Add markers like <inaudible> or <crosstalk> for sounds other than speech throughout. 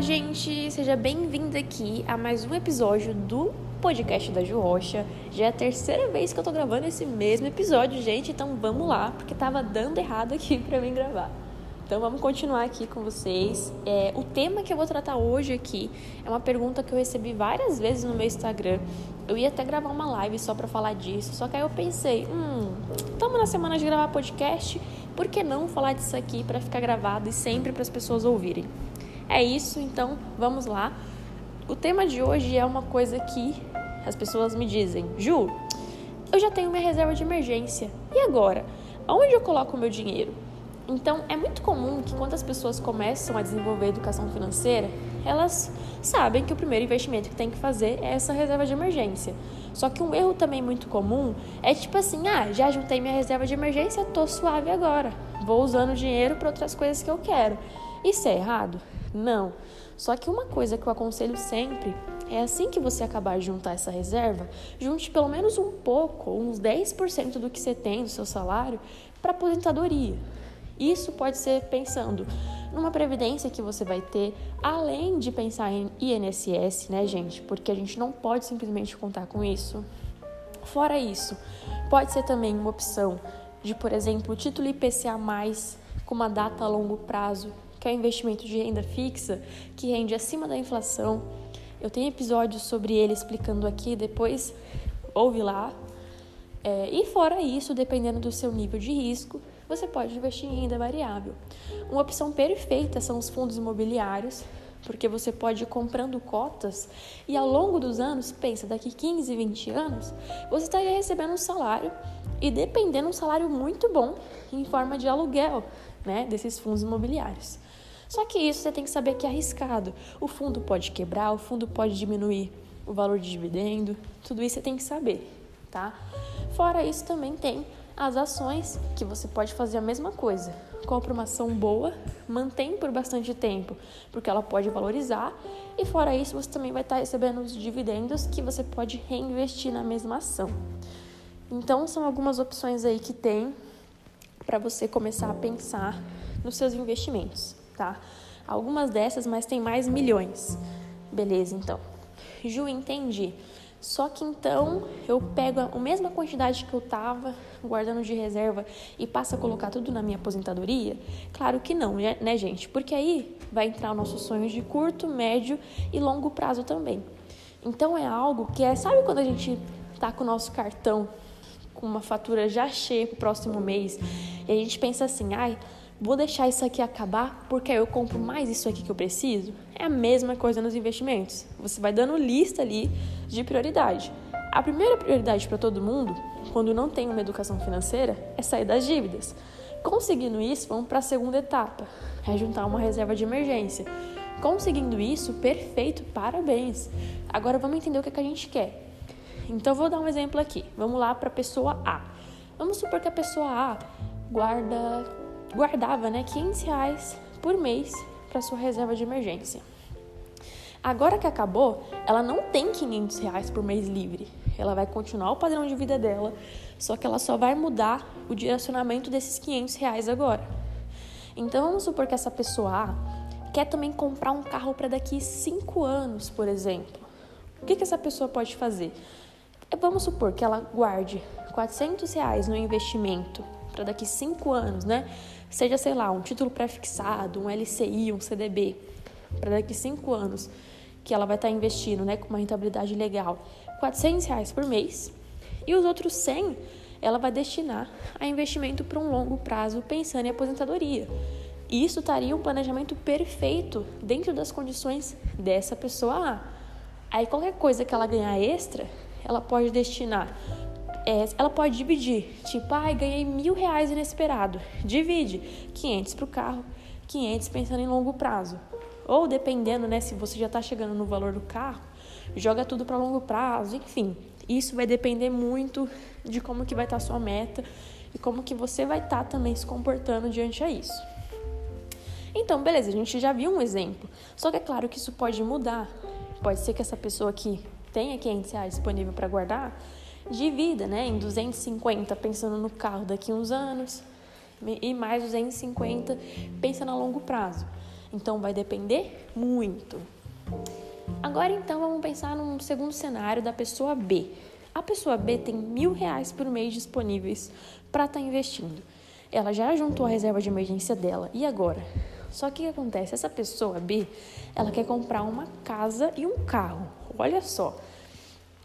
Gente! Seja bem-vindo aqui a mais um episódio do podcast da Ju Rocha. Já é a terceira vez que eu tô gravando esse mesmo episódio, gente, então vamos lá, porque tava dando errado aqui <laughs> pra mim gravar. Então vamos continuar aqui com vocês. É, o tema que eu vou tratar hoje aqui é uma pergunta que eu recebi várias vezes no meu Instagram. Eu ia até gravar uma live só para falar disso, só que aí eu pensei, hum, estamos na semana de gravar podcast, por que não falar disso aqui para ficar gravado e sempre para as pessoas ouvirem? É isso, então vamos lá. O tema de hoje é uma coisa que as pessoas me dizem: Ju, eu já tenho minha reserva de emergência. E agora? Aonde eu coloco o meu dinheiro? Então, é muito comum que quando as pessoas começam a desenvolver educação financeira, elas sabem que o primeiro investimento que tem que fazer é essa reserva de emergência. Só que um erro também muito comum é tipo assim: ah, já juntei minha reserva de emergência, tô suave agora. Vou usando o dinheiro para outras coisas que eu quero. Isso é errado? Não. Só que uma coisa que eu aconselho sempre é assim que você acabar de juntar essa reserva, junte pelo menos um pouco, uns 10% do que você tem do seu salário para aposentadoria. Isso pode ser pensando numa previdência que você vai ter, além de pensar em INSS, né, gente? Porque a gente não pode simplesmente contar com isso. Fora isso, pode ser também uma opção de, por exemplo, título IPCA+, com uma data a longo prazo, que é um investimento de renda fixa que rende acima da inflação. Eu tenho episódios sobre ele explicando aqui, depois ouve lá. É, e fora isso, dependendo do seu nível de risco, você pode investir em renda variável. Uma opção perfeita são os fundos imobiliários, porque você pode ir comprando cotas e ao longo dos anos, pensa, daqui 15, 20 anos, você estaria recebendo um salário e dependendo um salário muito bom em forma de aluguel, né, desses fundos imobiliários. Só que isso você tem que saber que é arriscado. O fundo pode quebrar, o fundo pode diminuir o valor de dividendo, tudo isso você tem que saber, tá? Fora isso também tem as ações, que você pode fazer a mesma coisa. Compra uma ação boa, mantém por bastante tempo, porque ela pode valorizar, e fora isso você também vai estar recebendo os dividendos que você pode reinvestir na mesma ação. Então são algumas opções aí que tem para você começar a pensar nos seus investimentos tá? Algumas dessas, mas tem mais milhões. Beleza, então. Ju, entendi. Só que então eu pego a mesma quantidade que eu tava guardando de reserva e passo a colocar tudo na minha aposentadoria? Claro que não, né, né gente? Porque aí vai entrar o nosso sonho de curto, médio e longo prazo também. Então é algo que é, sabe quando a gente tá com o nosso cartão com uma fatura já cheia pro próximo mês e a gente pensa assim, ai, vou deixar isso aqui acabar porque eu compro mais isso aqui que eu preciso? É a mesma coisa nos investimentos. Você vai dando lista ali de prioridade. A primeira prioridade para todo mundo, quando não tem uma educação financeira, é sair das dívidas. Conseguindo isso, vamos para a segunda etapa, é juntar uma reserva de emergência. Conseguindo isso, perfeito, parabéns. Agora vamos entender o que, é que a gente quer. Então vou dar um exemplo aqui. Vamos lá para a pessoa A. Vamos supor que a pessoa A guarda guardava né, 500 reais por mês para sua reserva de emergência. Agora que acabou, ela não tem 500 reais por mês livre. Ela vai continuar o padrão de vida dela, só que ela só vai mudar o direcionamento desses 500 reais agora. Então vamos supor que essa pessoa A quer também comprar um carro para daqui 5 anos, por exemplo. O que, que essa pessoa pode fazer? Vamos supor que ela guarde 400 reais no investimento para daqui 5 anos, né? seja, sei lá, um título pré-fixado, um LCI, um CDB, para daqui cinco anos, que ela vai estar tá investindo, né, com uma rentabilidade legal, 400 reais por mês, e os outros 100 ela vai destinar a investimento para um longo prazo, pensando em aposentadoria. Isso estaria um planejamento perfeito dentro das condições dessa pessoa Aí qualquer coisa que ela ganhar extra, ela pode destinar ela pode dividir, tipo, ai, ah, ganhei mil reais inesperado. Divide 500 para o carro, 500 pensando em longo prazo. Ou dependendo, né, se você já está chegando no valor do carro, joga tudo para longo prazo, enfim. Isso vai depender muito de como que vai estar tá a sua meta e como que você vai estar tá também se comportando diante a isso. Então, beleza, a gente já viu um exemplo. Só que é claro que isso pode mudar. Pode ser que essa pessoa que tenha 500 reais disponível para guardar, de vida, né? Em 250 pensando no carro daqui uns anos e mais 250 pensando a longo prazo. Então vai depender muito. Agora então vamos pensar num segundo cenário da pessoa B. A pessoa B tem mil reais por mês disponíveis para estar tá investindo. Ela já juntou a reserva de emergência dela. E agora? Só que o que acontece? Essa pessoa B, ela quer comprar uma casa e um carro. Olha só.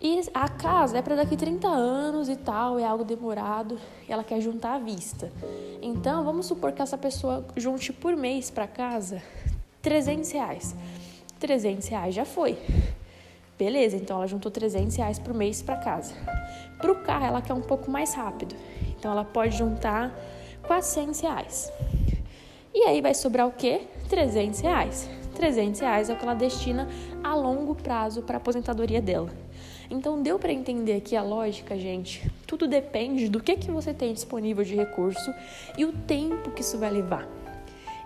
E a casa é para daqui 30 anos e tal, é algo demorado, e ela quer juntar à vista. Então, vamos supor que essa pessoa junte por mês para casa 300 reais. 300 reais já foi. Beleza, então ela juntou 300 reais por mês para casa. Para o carro, ela quer um pouco mais rápido. Então, ela pode juntar 400 reais. E aí vai sobrar o quê? 300 reais. 300 reais é o que ela destina a longo prazo para a aposentadoria dela. Então deu para entender aqui a lógica, gente? Tudo depende do que, que você tem disponível de recurso e o tempo que isso vai levar.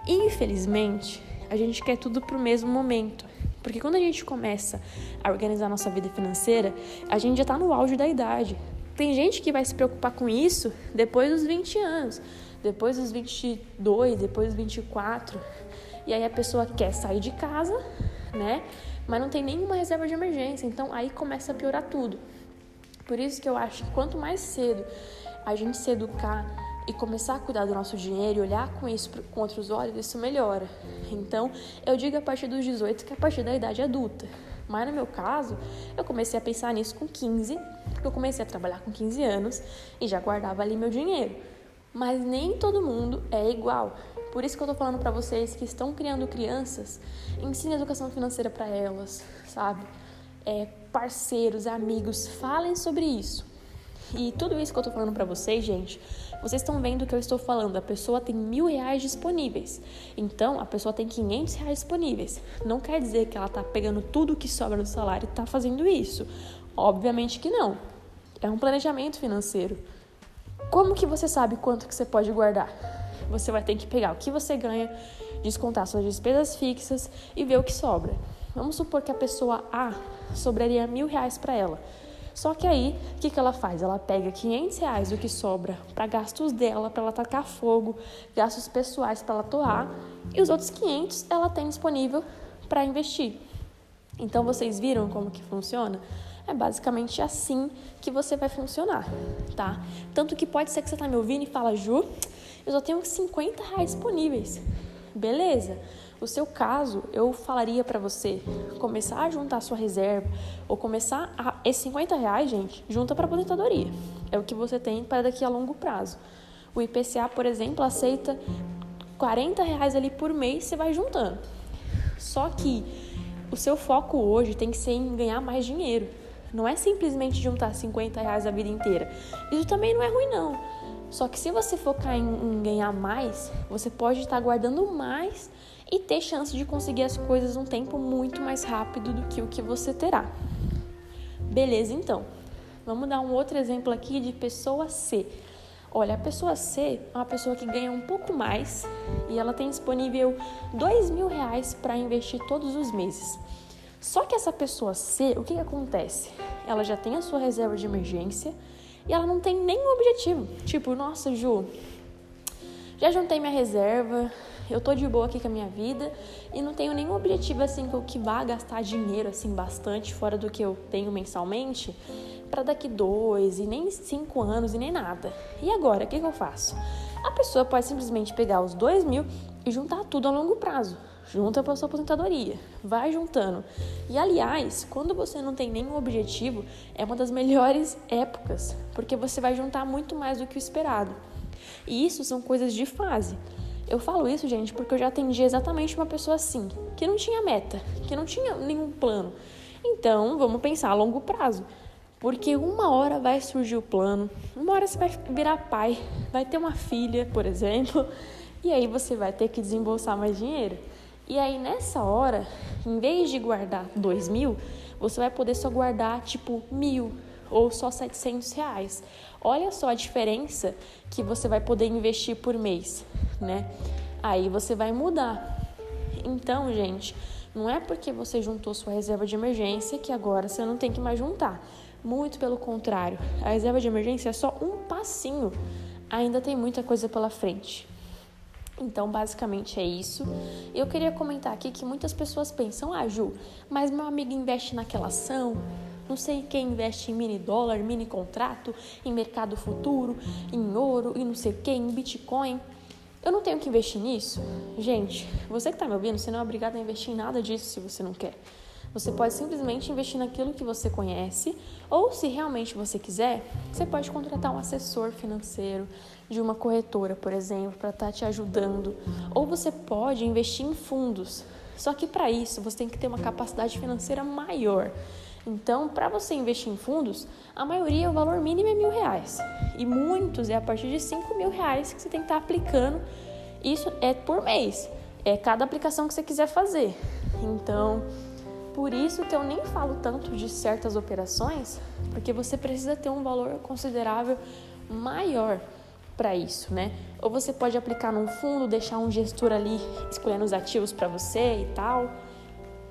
Infelizmente, a gente quer tudo para o mesmo momento. Porque quando a gente começa a organizar nossa vida financeira, a gente já está no auge da idade. Tem gente que vai se preocupar com isso depois dos 20 anos, depois dos 22, depois dos 24. E aí a pessoa quer sair de casa, né? Mas não tem nenhuma reserva de emergência. Então aí começa a piorar tudo. Por isso que eu acho que quanto mais cedo a gente se educar e começar a cuidar do nosso dinheiro e olhar com isso com outros olhos, isso melhora. Então, eu digo a partir dos 18 que é a partir da idade adulta. Mas no meu caso, eu comecei a pensar nisso com 15, porque eu comecei a trabalhar com 15 anos e já guardava ali meu dinheiro. Mas nem todo mundo é igual. Por isso que eu tô falando para vocês que estão criando crianças, ensine educação financeira para elas, sabe? É, parceiros, amigos, falem sobre isso. E tudo isso que eu tô falando para vocês, gente, vocês estão vendo o que eu estou falando. A pessoa tem mil reais disponíveis. Então, a pessoa tem 500 reais disponíveis. Não quer dizer que ela tá pegando tudo que sobra do salário e tá fazendo isso. Obviamente que não. É um planejamento financeiro. Como que você sabe quanto que você pode guardar? Você vai ter que pegar o que você ganha, descontar suas despesas fixas e ver o que sobra. Vamos supor que a pessoa A sobraria mil reais para ela. Só que aí, o que, que ela faz? Ela pega 500 reais do que sobra para gastos dela, para ela tacar fogo, gastos pessoais para ela toar, e os outros 500 ela tem disponível para investir. Então, vocês viram como que funciona? É basicamente assim que você vai funcionar, tá? Tanto que pode ser que você tá me ouvindo e fala, Ju, eu só tenho 50 reais disponíveis. Beleza. O seu caso, eu falaria para você começar a juntar a sua reserva ou começar a esses 50 reais, gente, junta para aposentadoria. É o que você tem para daqui a longo prazo. O IPCA, por exemplo, aceita 40 reais ali por mês, você vai juntando. Só que o seu foco hoje tem que ser em ganhar mais dinheiro. Não é simplesmente juntar 50 reais a vida inteira. Isso também não é ruim, não. Só que se você focar em, em ganhar mais, você pode estar guardando mais e ter chance de conseguir as coisas um tempo muito mais rápido do que o que você terá. Beleza, então. Vamos dar um outro exemplo aqui de pessoa C. Olha, a pessoa C é uma pessoa que ganha um pouco mais e ela tem disponível dois mil reais para investir todos os meses. Só que essa pessoa C, o que, que acontece? Ela já tem a sua reserva de emergência e ela não tem nenhum objetivo. Tipo, nossa, Ju, já juntei minha reserva, eu tô de boa aqui com a minha vida e não tenho nenhum objetivo assim que vá gastar dinheiro assim bastante fora do que eu tenho mensalmente para daqui dois e nem cinco anos e nem nada. E agora, o que, que eu faço? A pessoa pode simplesmente pegar os dois mil e juntar tudo a longo prazo junta para sua aposentadoria, vai juntando. E aliás, quando você não tem nenhum objetivo, é uma das melhores <laughs> épocas, porque você vai juntar muito mais do que o esperado. E isso são coisas de fase. Eu falo isso, gente, porque eu já atendi exatamente uma pessoa assim, que não tinha meta, que não tinha nenhum plano. Então, vamos pensar a longo prazo. Porque uma hora vai surgir o plano, uma hora você vai virar pai, vai ter uma filha, por exemplo, <laughs> e aí você vai ter que desembolsar mais dinheiro. E aí nessa hora, em vez de guardar dois mil, você vai poder só guardar tipo mil ou só 700 reais. Olha só a diferença que você vai poder investir por mês, né? Aí você vai mudar. Então, gente, não é porque você juntou sua reserva de emergência que agora você não tem que mais juntar. Muito pelo contrário, a reserva de emergência é só um passinho. Ainda tem muita coisa pela frente. Então, basicamente é isso. Eu queria comentar aqui que muitas pessoas pensam: ah, Ju, mas meu amigo investe naquela ação, não sei quem investe em mini dólar, mini contrato, em mercado futuro, em ouro e não sei o que, em Bitcoin. Eu não tenho que investir nisso? Gente, você que está me ouvindo, você não é obrigado a investir em nada disso se você não quer. Você pode simplesmente investir naquilo que você conhece, ou se realmente você quiser, você pode contratar um assessor financeiro de uma corretora, por exemplo, para estar tá te ajudando. Ou você pode investir em fundos. Só que para isso você tem que ter uma capacidade financeira maior. Então, para você investir em fundos, a maioria, o valor mínimo é mil reais. E muitos é a partir de cinco mil reais que você tem que estar tá aplicando. Isso é por mês. É cada aplicação que você quiser fazer. Então, por isso que eu nem falo tanto de certas operações, porque você precisa ter um valor considerável maior para isso, né? Ou você pode aplicar num fundo, deixar um gestor ali escolhendo os ativos para você e tal.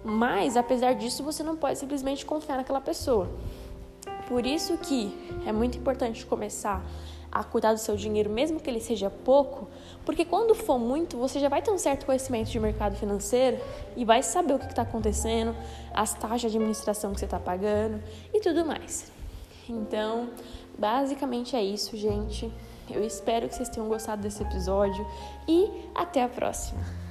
Mas, apesar disso, você não pode simplesmente confiar naquela pessoa. Por isso que é muito importante começar a cuidar do seu dinheiro, mesmo que ele seja pouco, porque quando for muito, você já vai ter um certo conhecimento de mercado financeiro e vai saber o que está acontecendo, as taxas de administração que você está pagando e tudo mais. Então, basicamente é isso, gente. Eu espero que vocês tenham gostado desse episódio e até a próxima.